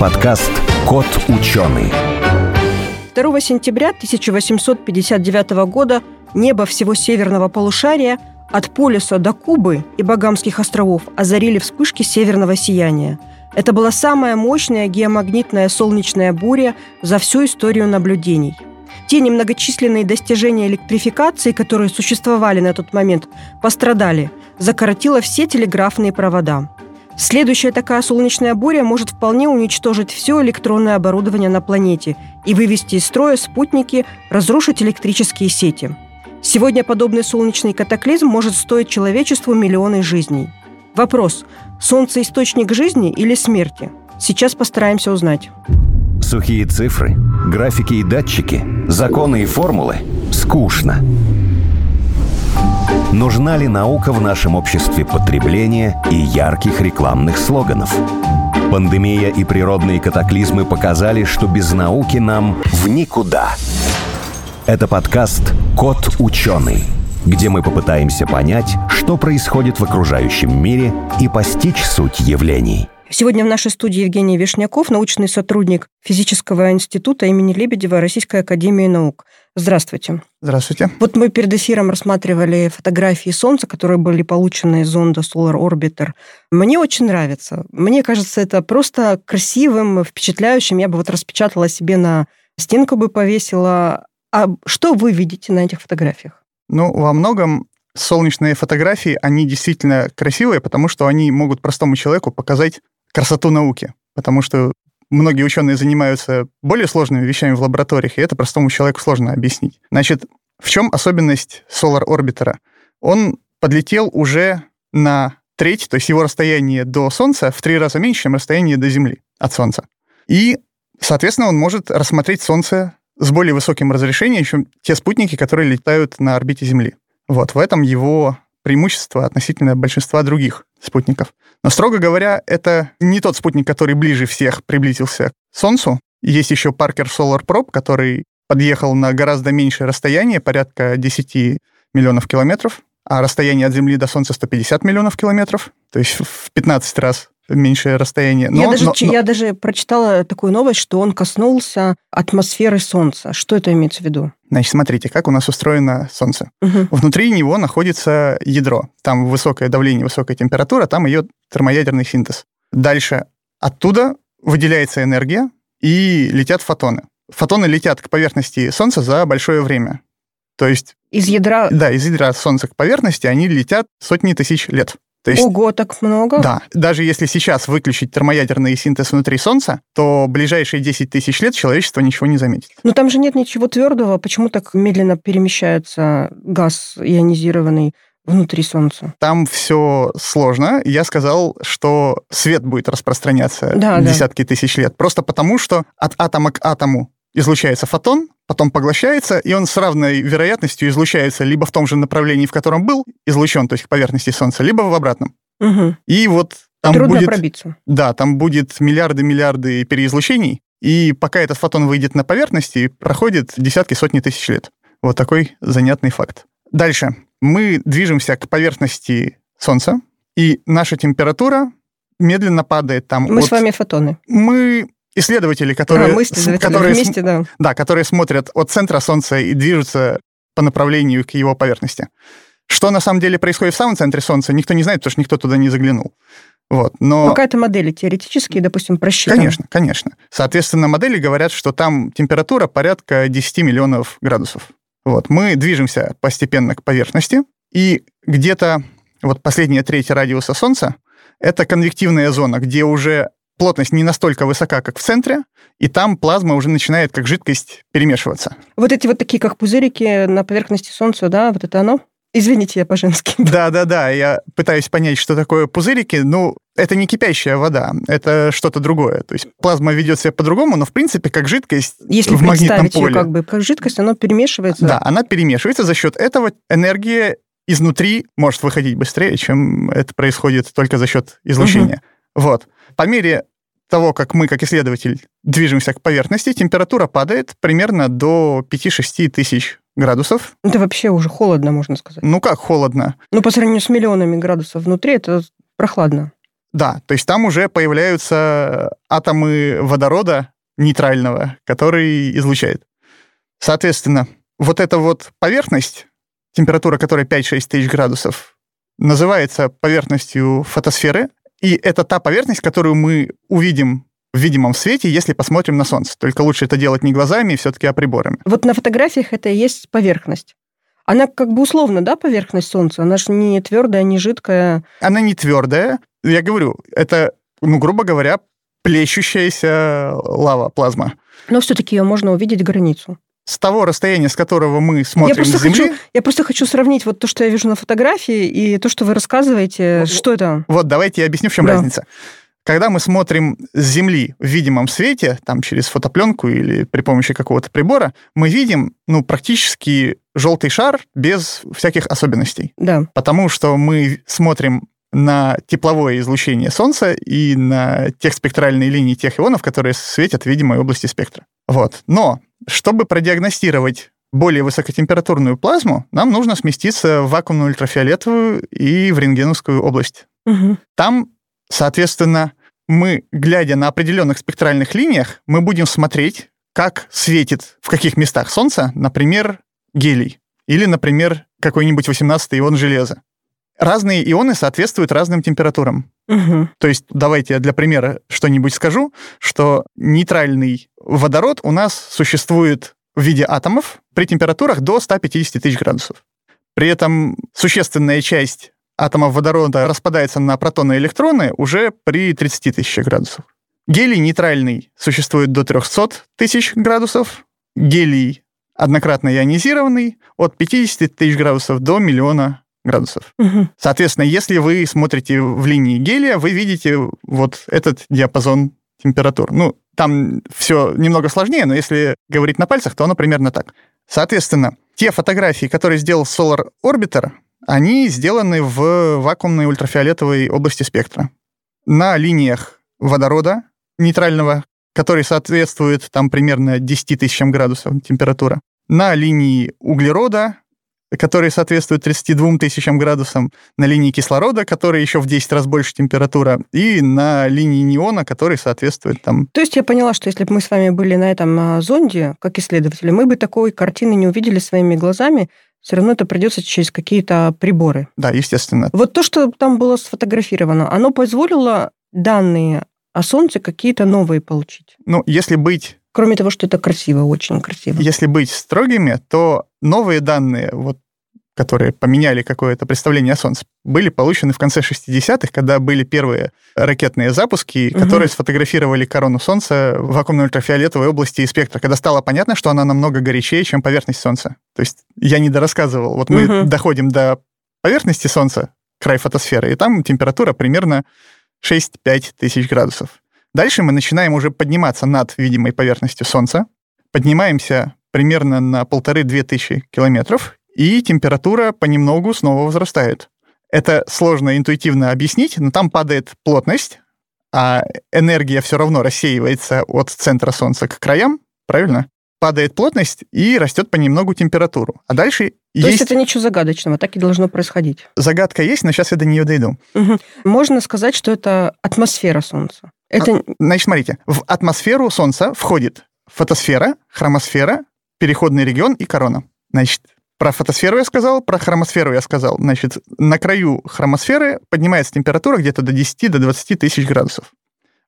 подкаст «Кот ученый». 2 сентября 1859 года небо всего северного полушария от полюса до Кубы и Багамских островов озарили вспышки северного сияния. Это была самая мощная геомагнитная солнечная буря за всю историю наблюдений. Те немногочисленные достижения электрификации, которые существовали на тот момент, пострадали, закоротило все телеграфные провода. Следующая такая солнечная буря может вполне уничтожить все электронное оборудование на планете и вывести из строя спутники, разрушить электрические сети. Сегодня подобный солнечный катаклизм может стоить человечеству миллионы жизней. Вопрос – Солнце – источник жизни или смерти? Сейчас постараемся узнать. Сухие цифры, графики и датчики, законы и формулы – скучно. Нужна ли наука в нашем обществе потребления и ярких рекламных слоганов? Пандемия и природные катаклизмы показали, что без науки нам в никуда. Это подкаст «Кот ученый», где мы попытаемся понять, что происходит в окружающем мире и постичь суть явлений – Сегодня в нашей студии Евгений Вишняков, научный сотрудник физического института имени Лебедева Российской академии наук. Здравствуйте. Здравствуйте. Вот мы перед эфиром рассматривали фотографии Солнца, которые были получены из зонда Solar Orbiter. Мне очень нравится. Мне кажется, это просто красивым, впечатляющим. Я бы вот распечатала себе на стенку бы повесила. А что вы видите на этих фотографиях? Ну, во многом солнечные фотографии, они действительно красивые, потому что они могут простому человеку показать красоту науки, потому что многие ученые занимаются более сложными вещами в лабораториях, и это простому человеку сложно объяснить. Значит, в чем особенность Solar Orbiter? Он подлетел уже на треть, то есть его расстояние до Солнца в три раза меньше, чем расстояние до Земли от Солнца. И, соответственно, он может рассмотреть Солнце с более высоким разрешением, чем те спутники, которые летают на орбите Земли. Вот в этом его преимущество относительно большинства других спутников. Но, строго говоря, это не тот спутник, который ближе всех приблизился к Солнцу. Есть еще Parker Solar Probe, который подъехал на гораздо меньшее расстояние, порядка 10 миллионов километров, а расстояние от Земли до Солнца 150 миллионов километров, то есть в 15 раз меньшее расстояние. Но, я, даже, но, но... я даже прочитала такую новость, что он коснулся атмосферы Солнца. Что это имеется в виду? Значит, смотрите, как у нас устроено Солнце. Угу. Внутри него находится ядро. Там высокое давление, высокая температура, там ее термоядерный синтез. Дальше оттуда выделяется энергия и летят фотоны. Фотоны летят к поверхности Солнца за большое время. То есть... Из ядра... Да, из ядра Солнца к поверхности они летят сотни тысяч лет. То есть, Ого, так много? Да. Даже если сейчас выключить термоядерный синтез внутри Солнца, то ближайшие 10 тысяч лет человечество ничего не заметит. Но там же нет ничего твердого. Почему так медленно перемещается газ ионизированный? внутри Солнца. Там все сложно. Я сказал, что свет будет распространяться да, десятки да. тысяч лет. Просто потому, что от атома к атому излучается фотон, потом поглощается, и он с равной вероятностью излучается либо в том же направлении, в котором был излучен, то есть к поверхности Солнца, либо в обратном. Угу. И вот там Трудно будет... пробиться. Да, там будет миллиарды-миллиарды переизлучений, и пока этот фотон выйдет на поверхности, проходит десятки, сотни тысяч лет. Вот такой занятный факт. Дальше. Мы движемся к поверхности Солнца, и наша температура медленно падает там. Мы от... с вами фотоны. Мы исследователи, которые, а, мы исследователи которые, вместе, да. Да, которые смотрят от центра Солнца и движутся по направлению к его поверхности. Что на самом деле происходит в самом центре Солнца, никто не знает, потому что никто туда не заглянул. Вот, но... Ну, какая-то модели теоретически, допустим, просчитана. Конечно, конечно. Соответственно, модели говорят, что там температура порядка 10 миллионов градусов. Вот, мы движемся постепенно к поверхности, и где-то вот последняя треть радиуса Солнца — это конвективная зона, где уже плотность не настолько высока, как в центре, и там плазма уже начинает как жидкость перемешиваться. Вот эти вот такие, как пузырики на поверхности Солнца, да, вот это оно? Извините, я по-женски. Да-да-да, я пытаюсь понять, что такое пузырики. Ну, это не кипящая вода, это что-то другое. То есть плазма ведет себя по-другому, но в принципе как жидкость Если в магнитном поле. Ее как бы как жидкость, она перемешивается. Да, она перемешивается. За счет этого энергия изнутри может выходить быстрее, чем это происходит только за счет излучения. Угу. Вот. По мере того, как мы, как исследователь, движемся к поверхности, температура падает примерно до 5-6 тысяч градусов. Это вообще уже холодно, можно сказать. Ну как холодно? Ну, по сравнению с миллионами градусов внутри, это прохладно. Да, то есть там уже появляются атомы водорода нейтрального, который излучает. Соответственно, вот эта вот поверхность, температура которой 5-6 тысяч градусов, называется поверхностью фотосферы, и это та поверхность, которую мы увидим в видимом свете, если посмотрим на Солнце. Только лучше это делать не глазами, все-таки а приборами. Вот на фотографиях это и есть поверхность. Она как бы условно, да, поверхность Солнца? Она же не твердая, не жидкая. Она не твердая. Я говорю, это, ну, грубо говоря, плещущаяся лава, плазма. Но все-таки ее можно увидеть границу. С того расстояния, с которого мы смотрим я просто с Земли... Хочу, я просто хочу сравнить вот то, что я вижу на фотографии, и то, что вы рассказываете. Вот, что это? Вот, давайте я объясню, в чем да. разница. Когда мы смотрим с Земли в видимом свете, там через фотопленку или при помощи какого-то прибора, мы видим, ну, практически желтый шар без всяких особенностей. Да. Потому что мы смотрим на тепловое излучение Солнца и на тех спектральные линии тех ионов, которые светят в видимой области спектра. Вот. Но чтобы продиагностировать более высокотемпературную плазму, нам нужно сместиться в вакуумную ультрафиолетовую и в рентгеновскую область. Угу. Там, соответственно, мы, глядя на определенных спектральных линиях, мы будем смотреть, как светит в каких местах Солнца, например, гелий или, например, какой-нибудь 18-й ион железа. Разные ионы соответствуют разным температурам. Угу. То есть, давайте я для примера что-нибудь скажу, что нейтральный водород у нас существует в виде атомов при температурах до 150 тысяч градусов. При этом существенная часть атомов водорода распадается на протоны и электроны уже при 30 тысячах градусов. Гелий нейтральный существует до 300 тысяч градусов. Гелий однократно ионизированный от 50 тысяч градусов до миллиона градусов. Угу. Соответственно, если вы смотрите в линии гелия, вы видите вот этот диапазон температур. Ну, там все немного сложнее, но если говорить на пальцах, то оно примерно так. Соответственно, те фотографии, которые сделал Solar Orbiter, они сделаны в вакуумной ультрафиолетовой области спектра. На линиях водорода нейтрального, который соответствует там примерно 10 тысячам градусов температура. На линии углерода который соответствует 32 тысячам градусам, на линии кислорода, который еще в 10 раз больше температура, и на линии неона, который соответствует там... То есть я поняла, что если бы мы с вами были на этом а, зонде, как исследователи, мы бы такой картины не увидели своими глазами, все равно это придется через какие-то приборы. Да, естественно. Вот то, что там было сфотографировано, оно позволило данные о Солнце какие-то новые получить? Ну, если быть Кроме того, что это красиво, очень красиво. Если быть строгими, то новые данные, вот, которые поменяли какое-то представление о Солнце, были получены в конце 60-х, когда были первые ракетные запуски, угу. которые сфотографировали корону Солнца в вакуумной ультрафиолетовой области и спектра, когда стало понятно, что она намного горячее, чем поверхность Солнца. То есть я не дорассказывал. Вот мы угу. доходим до поверхности Солнца, край фотосферы, и там температура примерно 6-5 тысяч градусов. Дальше мы начинаем уже подниматься над видимой поверхностью Солнца, поднимаемся примерно на полторы-две тысячи километров, и температура понемногу снова возрастает. Это сложно интуитивно объяснить, но там падает плотность, а энергия все равно рассеивается от центра Солнца к краям, правильно? Падает плотность и растет понемногу температуру. А дальше То есть... есть это ничего загадочного, так и должно происходить. Загадка есть, но сейчас я до нее дойду. Угу. Можно сказать, что это атмосфера Солнца. Это... А, значит, смотрите, в атмосферу Солнца входит фотосфера, хромосфера, переходный регион и корона. Значит, про фотосферу я сказал, про хромосферу я сказал. Значит, на краю хромосферы поднимается температура где-то до 10 до 20 тысяч градусов.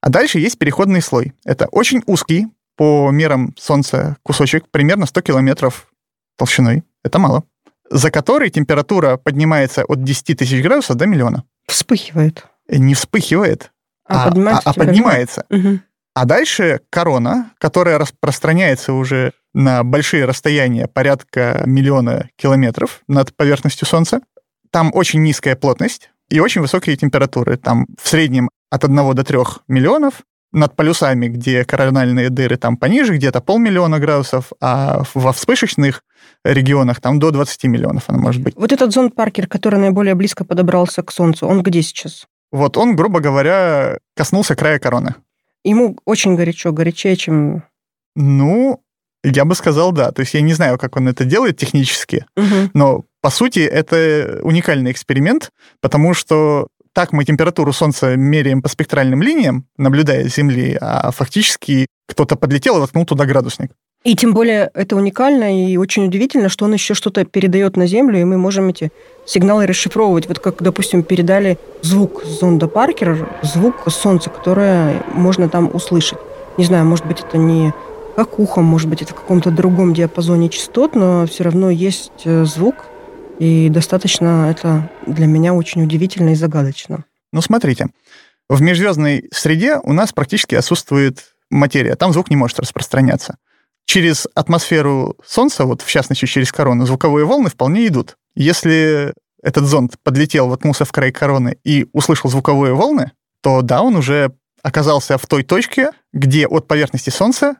А дальше есть переходный слой. Это очень узкий, по мерам Солнца, кусочек, примерно 100 километров толщиной. Это мало. За который температура поднимается от 10 тысяч градусов до миллиона. Вспыхивает. Не вспыхивает, а, а поднимается. А, а поднимается. Угу. А дальше корона, которая распространяется уже на большие расстояния, порядка миллиона километров над поверхностью Солнца. Там очень низкая плотность и очень высокие температуры. Там в среднем от 1 до 3 миллионов. Над полюсами, где корональные дыры там пониже, где-то полмиллиона градусов, а во вспышечных регионах там до 20 миллионов она может быть. Вот этот зонд Паркер, который наиболее близко подобрался к Солнцу, он где сейчас? Вот он, грубо говоря, коснулся края короны. Ему очень горячо, горячее, чем... Ну, я бы сказал, да. То есть я не знаю, как он это делает технически, угу. но по сути это уникальный эксперимент, потому что так мы температуру Солнца меряем по спектральным линиям, наблюдая Земли, а фактически кто-то подлетел и воткнул туда градусник. И тем более это уникально и очень удивительно, что он еще что-то передает на Землю, и мы можем эти сигналы расшифровывать. Вот как, допустим, передали звук зонда Паркера, звук Солнца, которое можно там услышать. Не знаю, может быть, это не как ухом, может быть, это в каком-то другом диапазоне частот, но все равно есть э, звук, и достаточно это для меня очень удивительно и загадочно. Ну, смотрите, в межзвездной среде у нас практически отсутствует материя, там звук не может распространяться. Через атмосферу Солнца, вот в частности через корону, звуковые волны вполне идут. Если этот зонд подлетел, воткнулся в край короны и услышал звуковые волны, то да, он уже оказался в той точке, где от поверхности Солнца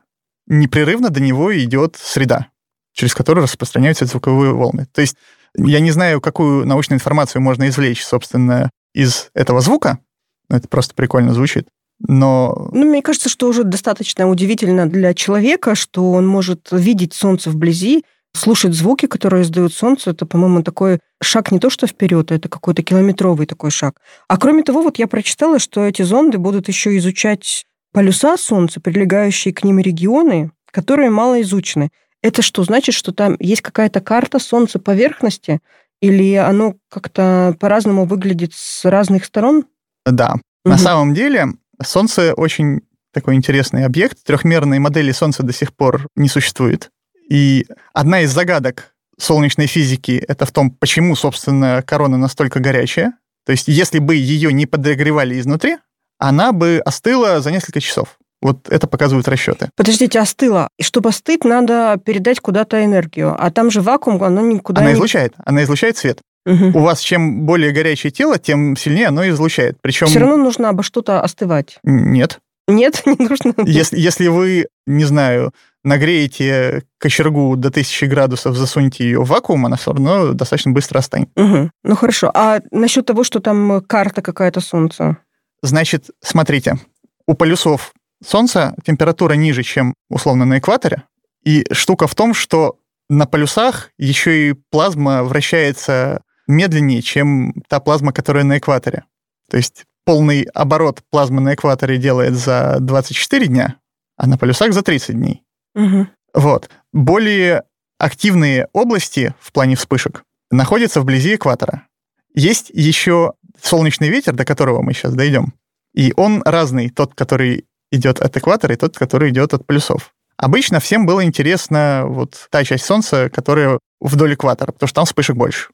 непрерывно до него идет среда, через которую распространяются звуковые волны. То есть я не знаю, какую научную информацию можно извлечь, собственно, из этого звука. Это просто прикольно звучит. Но... Ну, мне кажется, что уже достаточно удивительно для человека, что он может видеть Солнце вблизи, слушать звуки, которые издают Солнце. Это, по-моему, такой шаг не то что вперед, а это какой-то километровый такой шаг. А кроме того, вот я прочитала, что эти зонды будут еще изучать полюса Солнца, прилегающие к ним регионы, которые мало изучены. Это что, значит, что там есть какая-то карта Солнца поверхности, или оно как-то по-разному выглядит с разных сторон? Да. Угу. На самом деле Солнце очень такой интересный объект. Трехмерной модели Солнца до сих пор не существует. И одна из загадок солнечной физики это в том, почему, собственно, корона настолько горячая. То есть, если бы ее не подогревали изнутри, она бы остыла за несколько часов. Вот это показывают расчеты. Подождите, остыла. И чтобы остыть, надо передать куда-то энергию. А там же вакуум, оно никуда она не... излучает. Она излучает свет. Угу. У вас чем более горячее тело, тем сильнее оно излучает. Причем... Все равно нужно обо что-то остывать. Нет. Нет, не нужно. Если, если вы, не знаю, нагреете кочергу до 1000 градусов, засунете ее в вакуум, она все равно достаточно быстро останет. Угу. Ну хорошо. А насчет того, что там карта какая-то Солнца? Значит, смотрите, у полюсов Солнца температура ниже, чем условно на экваторе. И штука в том, что на полюсах еще и плазма вращается медленнее, чем та плазма, которая на экваторе. То есть полный оборот плазмы на экваторе делает за 24 дня, а на полюсах за 30 дней. Угу. Вот. Более активные области в плане вспышек находятся вблизи экватора. Есть еще солнечный ветер, до которого мы сейчас дойдем. И он разный, тот, который идет от экватора, и тот, который идет от полюсов. Обычно всем было интересно вот та часть Солнца, которая вдоль экватора, потому что там вспышек больше.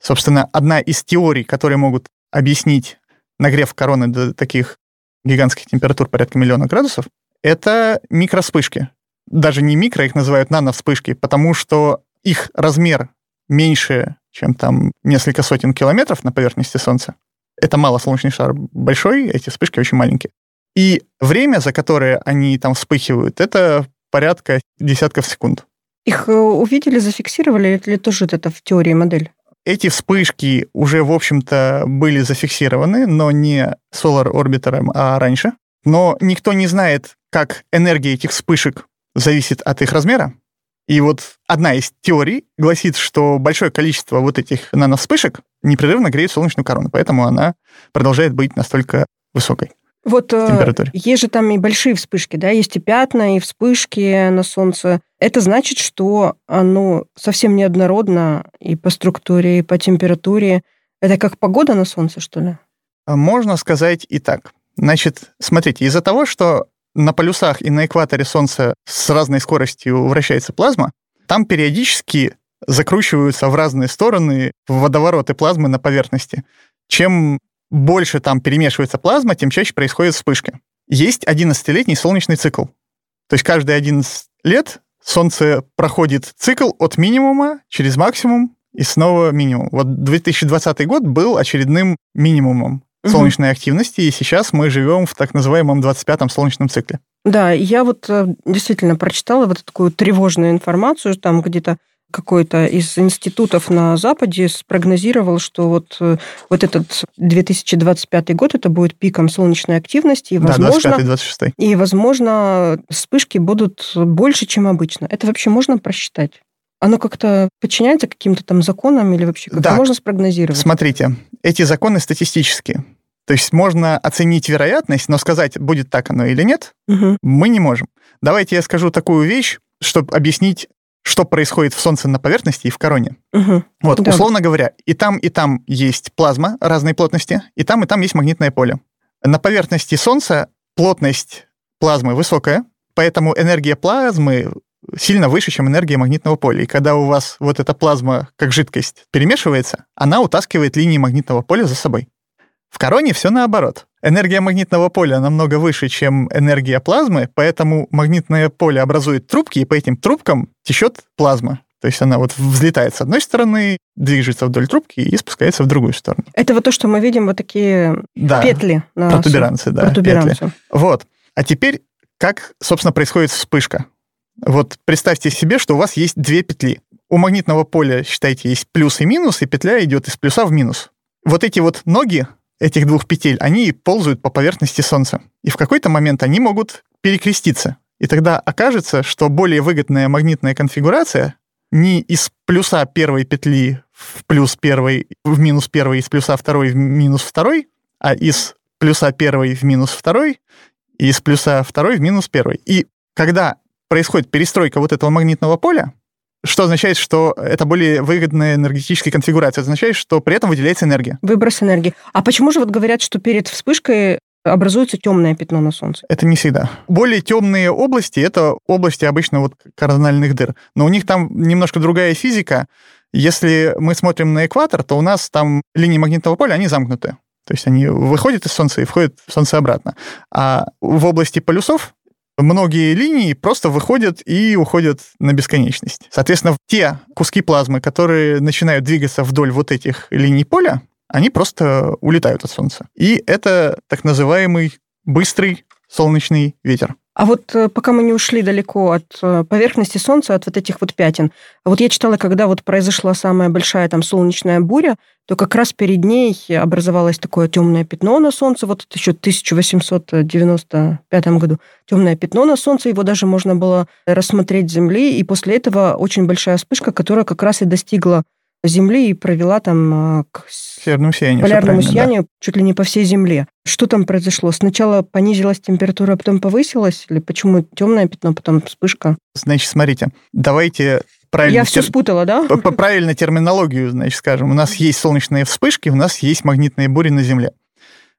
Собственно, одна из теорий, которые могут объяснить нагрев короны до таких гигантских температур порядка миллиона градусов, это микроспышки. Даже не микро, их называют нановспышки, потому что их размер меньше, чем там несколько сотен километров на поверхности Солнца. Это мало солнечный шар большой, эти вспышки очень маленькие. И время, за которое они там вспыхивают, это порядка десятков секунд. Их э, увидели, зафиксировали, или тоже это в теории модель? Эти вспышки уже, в общем-то, были зафиксированы, но не Solar Orbiter, а раньше. Но никто не знает, как энергия этих вспышек зависит от их размера. И вот одна из теорий гласит, что большое количество вот этих нановспышек непрерывно греет солнечную корону, поэтому она продолжает быть настолько высокой. Вот э, есть же там и большие вспышки, да, есть и пятна, и вспышки на Солнце. Это значит, что оно совсем неоднородно и по структуре, и по температуре. Это как погода на Солнце, что ли? А можно сказать и так. Значит, смотрите, из-за того, что на полюсах и на экваторе Солнца с разной скоростью вращается плазма, там периодически закручиваются в разные стороны водовороты плазмы на поверхности. Чем больше там перемешивается плазма, тем чаще происходят вспышки. Есть 11-летний солнечный цикл. То есть каждые 11 лет Солнце проходит цикл от минимума через максимум и снова минимум. Вот 2020 год был очередным минимумом солнечной угу. активности, и сейчас мы живем в так называемом 25-м солнечном цикле. Да, я вот э, действительно прочитала вот такую тревожную информацию, там где-то какой-то из институтов на Западе спрогнозировал, что вот, э, вот этот 2025 год это будет пиком солнечной активности. И, возможно, да, 25-26. И, возможно, вспышки будут больше, чем обычно. Это вообще можно просчитать? Оно как-то подчиняется каким-то там законам или вообще как-то да. можно спрогнозировать? Смотрите, эти законы статистические. То есть можно оценить вероятность, но сказать, будет так оно или нет, угу. мы не можем. Давайте я скажу такую вещь, чтобы объяснить, что происходит в Солнце на поверхности и в короне. Угу. Вот, да. условно говоря, и там, и там есть плазма разной плотности, и там, и там есть магнитное поле. На поверхности Солнца плотность плазмы высокая, поэтому энергия плазмы сильно выше, чем энергия магнитного поля. И когда у вас вот эта плазма как жидкость перемешивается, она утаскивает линии магнитного поля за собой. В короне все наоборот. Энергия магнитного поля намного выше, чем энергия плазмы, поэтому магнитное поле образует трубки, и по этим трубкам течет плазма. То есть она вот взлетает с одной стороны, движется вдоль трубки и спускается в другую сторону. Это вот то, что мы видим, вот такие да. петли. На протуберанцы, да. Протуберанцы. Петли. Вот. А теперь, как, собственно, происходит вспышка? Вот представьте себе, что у вас есть две петли. У магнитного поля, считайте, есть плюс и минус, и петля идет из плюса в минус. Вот эти вот ноги этих двух петель, они ползают по поверхности Солнца. И в какой-то момент они могут перекреститься. И тогда окажется, что более выгодная магнитная конфигурация не из плюса первой петли в плюс первой, в минус первой, из плюса второй в минус второй, а из плюса первой в минус второй, и из плюса второй в минус первой. И когда происходит перестройка вот этого магнитного поля, что означает, что это более выгодная энергетическая конфигурация. Это означает, что при этом выделяется энергия. Выброс энергии. А почему же вот говорят, что перед вспышкой образуется темное пятно на Солнце? Это не всегда. Более темные области — это области обычно вот корональных дыр. Но у них там немножко другая физика. Если мы смотрим на экватор, то у нас там линии магнитного поля, они замкнуты. То есть они выходят из Солнца и входят в Солнце обратно. А в области полюсов многие линии просто выходят и уходят на бесконечность. Соответственно, те куски плазмы, которые начинают двигаться вдоль вот этих линий поля, они просто улетают от Солнца. И это так называемый быстрый солнечный ветер. А вот э, пока мы не ушли далеко от э, поверхности Солнца, от вот этих вот пятен, вот я читала, когда вот произошла самая большая там солнечная буря, то как раз перед ней образовалось такое темное пятно на Солнце, вот еще в 1895 году, темное пятно на Солнце, его даже можно было рассмотреть с Земли, и после этого очень большая вспышка, которая как раз и достигла Земли и провела там а, к северному сиянию, полярному сиянию да. чуть ли не по всей Земле. Что там произошло? Сначала понизилась температура, а потом повысилась? Или почему темное пятно, потом вспышка? Значит, смотрите, давайте правильно... Я все спутала, да? По правильно терминологию, значит, скажем. У нас есть солнечные вспышки, у нас есть магнитные бури на Земле.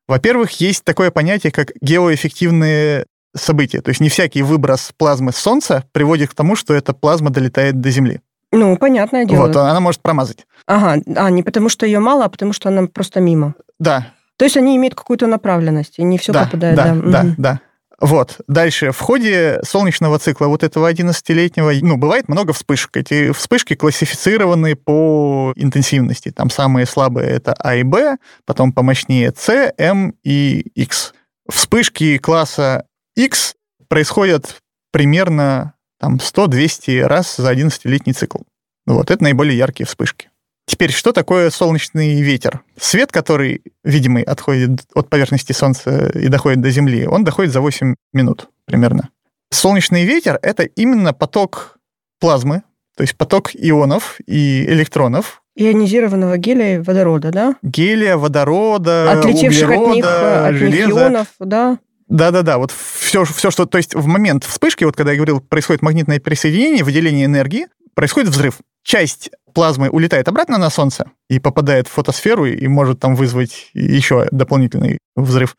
Во-первых, есть такое понятие, как геоэффективные события. То есть не всякий выброс плазмы с Солнца приводит к тому, что эта плазма долетает до Земли. Ну, понятное дело. Вот, она может промазать. Ага, а не потому что ее мало, а потому что она просто мимо. Да. То есть они имеют какую-то направленность, и не все да, попадает. Да, да, да, да. Вот. Дальше. В ходе солнечного цикла вот этого 11-летнего, ну, бывает много вспышек. Эти вспышки классифицированы по интенсивности. Там самые слабые это А и Б, потом помощнее С, М и X. Вспышки класса X происходят примерно там 100-200 раз за 11-летний цикл. Вот, это наиболее яркие вспышки. Теперь, что такое солнечный ветер? Свет, который видимый отходит от поверхности Солнца и доходит до Земли, он доходит за 8 минут примерно. Солнечный ветер — это именно поток плазмы, то есть поток ионов и электронов. Ионизированного гелия и водорода, да? Гелия, водорода, Отлетевших углерода, от них, от железа. них ионов, да? Да-да-да, вот все, все, что... То есть в момент вспышки, вот когда я говорил, происходит магнитное присоединение, выделение энергии, происходит взрыв. Часть плазмы улетает обратно на Солнце и попадает в фотосферу и может там вызвать еще дополнительный взрыв,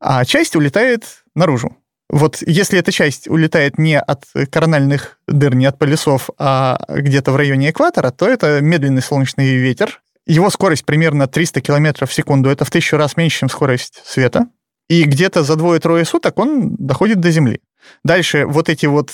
а часть улетает наружу. Вот если эта часть улетает не от корональных дыр, не от полюсов, а где-то в районе экватора, то это медленный солнечный ветер. Его скорость примерно 300 км в секунду. Это в тысячу раз меньше, чем скорость света и где-то за двое-трое суток он доходит до Земли. Дальше вот эти вот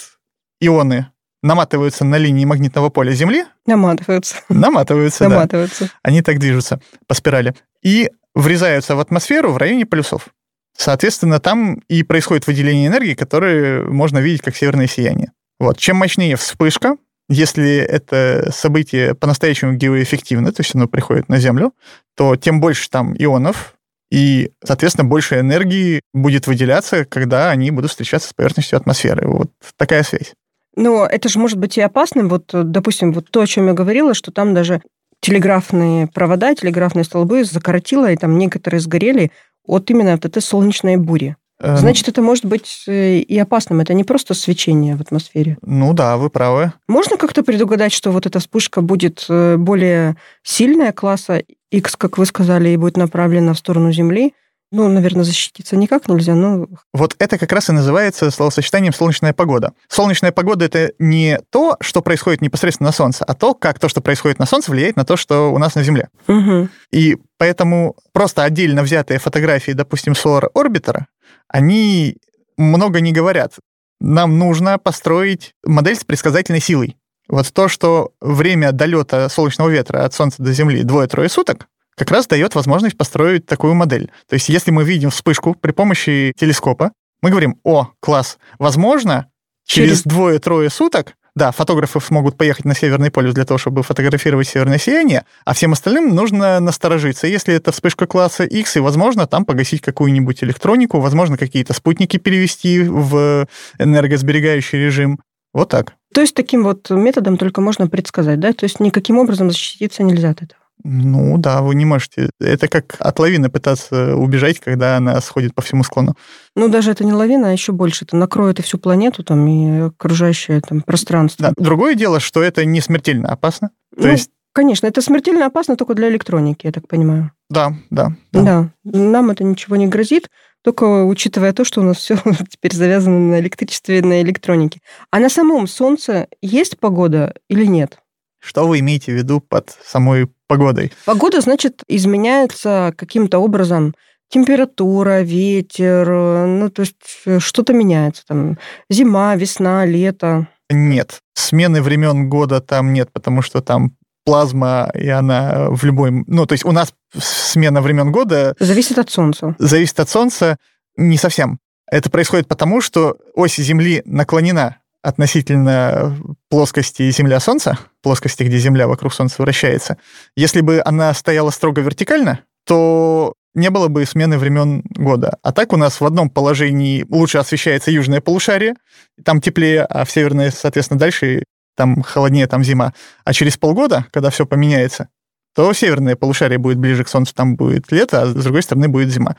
ионы наматываются на линии магнитного поля Земли. Наматываются. Наматываются, Наматываются. Да. Они так движутся по спирали. И врезаются в атмосферу в районе полюсов. Соответственно, там и происходит выделение энергии, которое можно видеть как северное сияние. Вот. Чем мощнее вспышка, если это событие по-настоящему геоэффективно, то есть оно приходит на Землю, то тем больше там ионов, и, соответственно, больше энергии будет выделяться, когда они будут встречаться с поверхностью атмосферы. Вот такая связь. Но это же может быть и опасным. Вот, допустим, вот то, о чем я говорила, что там даже телеграфные провода, телеграфные столбы закоротило, и там некоторые сгорели. от именно вот этой солнечной бури. Эм, Значит, это может быть э, и опасным. Это не просто свечение в атмосфере. Ну да, вы правы. Можно как-то предугадать, что вот эта вспышка будет э, более сильная класса X, как вы сказали, и будет направлена в сторону Земли? Ну, наверное, защититься никак нельзя, но... Вот это как раз и называется словосочетанием «солнечная погода». Солнечная погода — это не то, что происходит непосредственно на Солнце, а то, как то, что происходит на Солнце, влияет на то, что у нас на Земле. Угу. И поэтому просто отдельно взятые фотографии, допустим, Solar Orbiter, они много не говорят. Нам нужно построить модель с предсказательной силой. Вот то, что время долета солнечного ветра от Солнца до Земли двое-трое суток, как раз дает возможность построить такую модель. То есть если мы видим вспышку при помощи телескопа, мы говорим, о, класс, возможно, через, Через- двое-трое суток, да, фотографы смогут поехать на Северный полюс для того, чтобы фотографировать северное сияние, а всем остальным нужно насторожиться. Если это вспышка класса X, и, возможно, там погасить какую-нибудь электронику, возможно, какие-то спутники перевести в энергосберегающий режим. Вот так. То есть таким вот методом только можно предсказать, да? То есть никаким образом защититься нельзя от этого. Ну да, вы не можете. Это как от лавины пытаться убежать, когда она сходит по всему склону. Ну, даже это не лавина, а еще больше. Это накроет и всю планету там, и окружающее там пространство. Да. Другое дело, что это не смертельно опасно. То Ну, есть, Конечно, это смертельно опасно только для электроники, я так понимаю. да, да, да. Да. Нам это ничего не грозит, только учитывая то, что у нас все теперь завязано на электричестве и на электронике. А на самом Солнце есть погода или нет? Что вы имеете в виду под самой погодой? Погода, значит, изменяется каким-то образом. Температура, ветер, э, ну, то есть э, что-то меняется. Там зима, весна, лето. Нет. Смены времен года там нет, потому что там плазма, и она в любой... Ну, то есть у нас смена времен года Зависит от Солнца. зависит от Солнца не совсем. Это происходит потому, что ось Земли наклонена относительно плоскости Земля-Солнца, плоскости, где Земля вокруг Солнца вращается. Если бы она стояла строго вертикально, то не было бы смены времен года. А так у нас в одном положении лучше освещается южное полушарие, там теплее, а в северное, соответственно, дальше там холоднее, там зима. А через полгода, когда все поменяется, то северное полушарие будет ближе к Солнцу, там будет лето, а с другой стороны будет зима.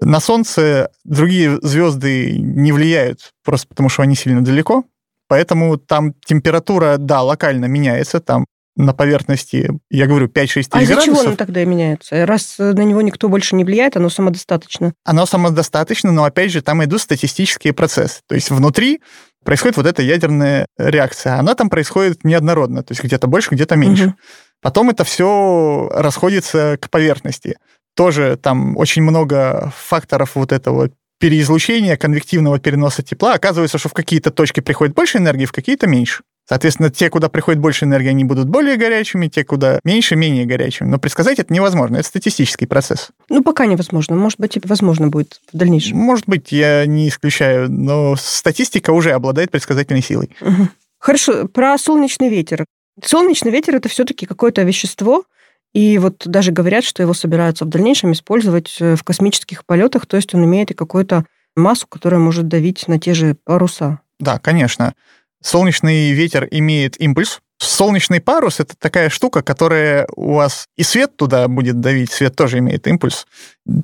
На Солнце другие звезды не влияют, просто потому что они сильно далеко, поэтому там температура, да, локально меняется, там на поверхности, я говорю, 5-6 А из-за чего градусов. оно тогда и меняется? Раз на него никто больше не влияет, оно самодостаточно. Оно самодостаточно, но опять же там идут статистические процессы. То есть внутри происходит вот эта ядерная реакция. Она там происходит неоднородно, то есть где-то больше, где-то меньше. Мгм. Потом это все расходится к поверхности. Тоже там очень много факторов вот этого переизлучения, конвективного переноса тепла. Оказывается, что в какие-то точки приходит больше энергии, в какие-то меньше. Соответственно, те, куда приходит больше энергии, они будут более горячими, те, куда меньше, менее горячими. Но предсказать это невозможно, это статистический процесс. Ну, пока невозможно. Может быть, возможно будет в дальнейшем. Может быть, я не исключаю, но статистика уже обладает предсказательной силой. Мгм. Хорошо, про солнечный ветер. Солнечный ветер это все-таки какое-то вещество, и вот даже говорят, что его собираются в дальнейшем использовать э, в космических полетах, то есть он имеет и какую-то массу, которая может давить на те же паруса. Да, конечно. Солнечный ветер имеет импульс. Солнечный парус — это такая штука, которая у вас и свет туда будет давить, свет тоже имеет импульс,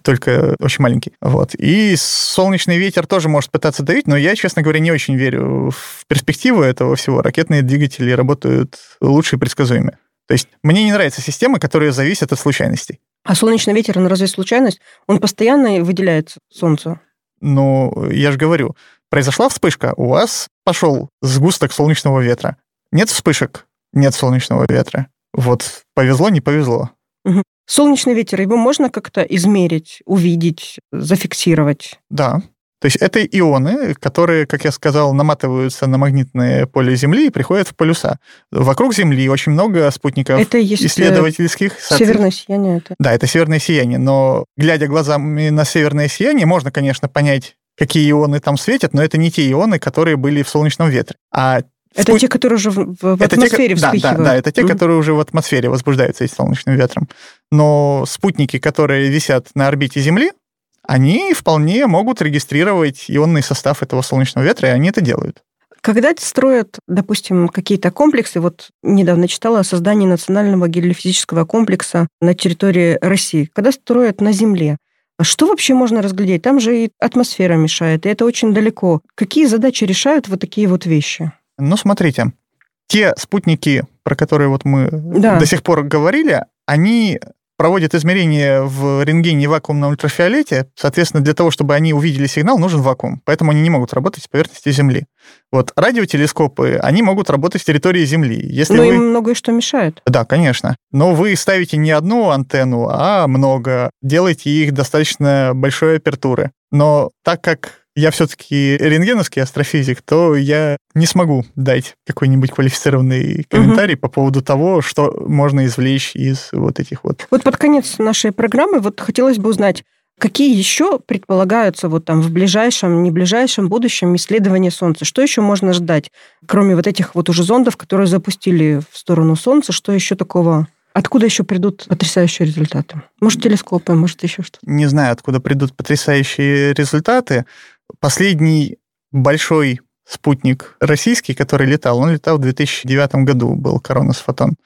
только очень маленький. Вот. И солнечный ветер тоже может пытаться давить, но я, честно говоря, не очень верю в перспективу этого всего. Ракетные двигатели работают лучше и предсказуемые. То есть мне не нравятся системы, которые зависят от случайностей. А солнечный ветер, он разве случайность? Он постоянно выделяет солнце. Но я же говорю, произошла вспышка, у вас пошел сгусток солнечного ветра. Нет вспышек, нет солнечного ветра. Вот повезло, не повезло. Солнечный ветер, его можно как-то измерить, увидеть, зафиксировать? Да. То есть это ионы, которые, как я сказал, наматываются на магнитное поле Земли и приходят в полюса. Вокруг Земли очень много спутников Это есть э, исследовательских. северное сияние. Это. Да, это северное сияние, но глядя глазами на северное сияние, можно, конечно, понять, какие ионы там светят, но это не те ионы, которые были в солнечном ветре. А Это те, которые уже в, в Это те, атмосфере ко- да, да, вспыхивают. да, это те, которые уже в атмосфере возбуждаются этим солнечным ветром. Но спутники, которые висят на орбите Земли, они вполне могут регистрировать ионный состав этого солнечного ветра, и они это делают. Когда строят, допустим, какие-то комплексы, вот недавно читала о создании национального гелиофизического комплекса на территории России, когда строят на Земле, А что вообще можно разглядеть? Там же и атмосфера мешает, и это очень далеко. Какие задачи решают вот такие вот вещи? Ну, смотрите, те спутники, про которые вот мы да. до сих пор говорили, они проводят измерения в рентгене и вакуумном ультрафиолете. Соответственно, для того, чтобы они увидели сигнал, нужен вакуум. Поэтому они не могут работать с поверхности Земли. Вот радиотелескопы, они могут работать с территории Земли. Если Но вы... им многое что мешает. Да, конечно. Но вы ставите не одну антенну, а много. Делаете их достаточно большой апертуры. Но так как я все-таки рентгеновский астрофизик, то я не смогу дать какой-нибудь квалифицированный комментарий угу. по поводу того, что можно извлечь из вот этих вот. Вот под конец нашей программы вот хотелось бы узнать, Какие еще предполагаются вот там в ближайшем, не ближайшем будущем исследования Солнца? Что еще можно ждать, кроме вот этих вот уже зондов, которые запустили в сторону Солнца? Что еще такого Откуда еще придут потрясающие результаты? Может, телескопы, может, еще что-то? Не знаю, откуда придут потрясающие результаты. Последний большой спутник российский, который летал, он летал в 2009 году, был Коронас Фотон.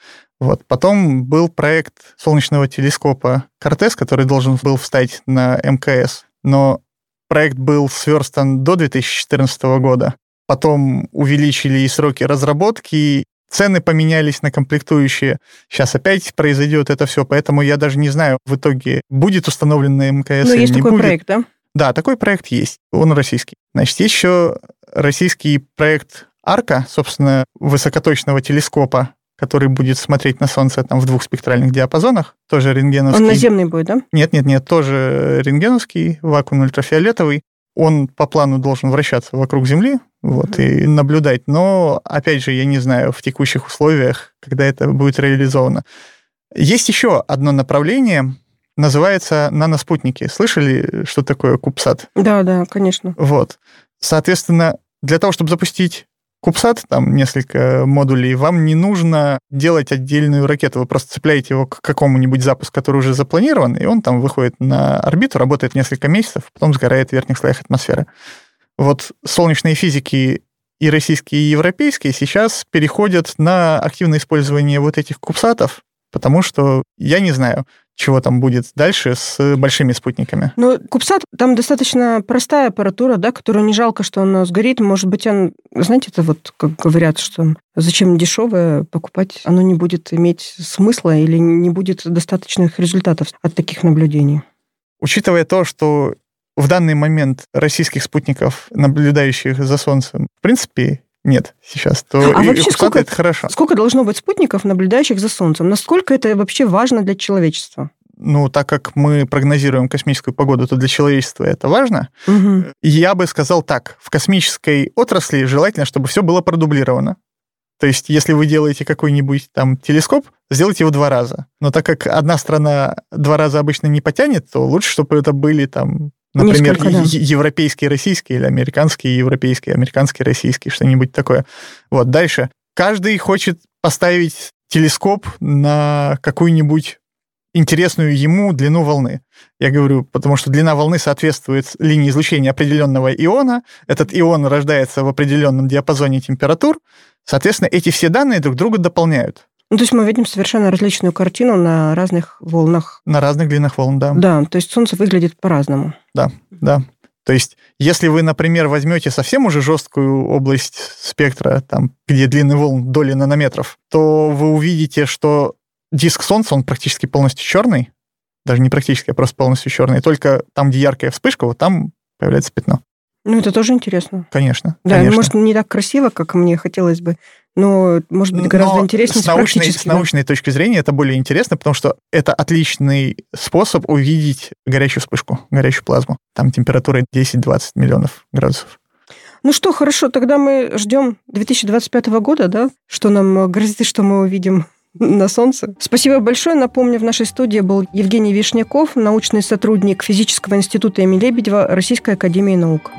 Вот. Потом был проект солнечного телескопа Кортес, который должен был встать на МКС, но проект был сверстан до 2014 года. Потом увеличили и сроки разработки, цены поменялись на комплектующие. Сейчас опять произойдет это все, поэтому я даже не знаю, в итоге будет установлен на МКС Но или есть не такой будет. проект, да? Да, такой проект есть. Он российский. Значит, есть еще российский проект Арка, собственно, высокоточного телескопа, который будет смотреть на Солнце там в двух спектральных диапазонах, тоже рентгеновский. Он наземный будет, да? Нет, нет, нет, тоже рентгеновский, вакуумно-ультрафиолетовый. Он по плану должен вращаться вокруг Земли, вот, и наблюдать. Но, опять же, я не знаю, в текущих условиях, когда это будет реализовано. Есть еще одно направление, называется наноспутники. Слышали, что такое Кубсат? Да, да, конечно. Вот. Соответственно, для того, чтобы запустить Кубсат, там несколько модулей, вам не нужно делать отдельную ракету. Вы просто цепляете его к какому-нибудь запуску, который уже запланирован, и он там выходит на орбиту, работает несколько месяцев, потом сгорает в верхних слоях атмосферы. Вот солнечные физики и российские, и европейские сейчас переходят на активное использование вот этих кубсатов, потому что, я не знаю, чего там будет дальше с большими спутниками. Ну, Кубсат, там достаточно простая аппаратура, да, которую не жалко, что она сгорит. Может быть, он, знаете, это вот, как говорят, что зачем дешевое покупать, оно не будет иметь смысла или не будет достаточных результатов от таких наблюдений. Учитывая то, что в данный момент российских спутников, наблюдающих за Солнцем, в принципе, нет сейчас, то а и, вообще сколько, это хорошо. Сколько должно быть спутников, наблюдающих за Солнцем? Насколько это вообще важно для человечества? Ну, так как мы прогнозируем космическую погоду, то для человечества это важно. Угу. Я бы сказал так. В космической отрасли желательно, чтобы все было продублировано. То есть, если вы делаете какой-нибудь там телескоп, сделайте его два раза. Но так как одна страна два раза обычно не потянет, то лучше, чтобы это были там Например, Несколько, да. европейский, российский или американский, европейский, американский, российский, что-нибудь такое. Вот, дальше. Каждый хочет поставить телескоп на какую-нибудь интересную ему длину волны. Я говорю, потому что длина волны соответствует линии излучения определенного иона. Этот ион рождается в определенном диапазоне температур. Соответственно, эти все данные друг друга дополняют. Ну, то есть мы видим совершенно различную картину на разных волнах. На разных длинах волн, да. Да, то есть Солнце выглядит по-разному. Да, да. То есть, если вы, например, возьмете совсем уже жесткую область спектра, там, где длины волн доли нанометров, то вы увидите, что диск Солнца, он практически полностью черный, даже не практически, а просто полностью черный. только там, где яркая вспышка, вот там появляется пятно. Ну, это тоже интересно. Конечно. Да, конечно. может, не так красиво, как мне хотелось бы, но, может быть, гораздо но интереснее с научной, с научной точки зрения это более интересно, потому что это отличный способ увидеть горячую вспышку, горячую плазму. Там температура 10-20 миллионов градусов. Ну что, хорошо, тогда мы ждем 2025 года, да? Что нам грозит, что мы увидим на Солнце. Спасибо большое. Напомню, в нашей студии был Евгений Вишняков, научный сотрудник Физического института имени Лебедева Российской академии наук.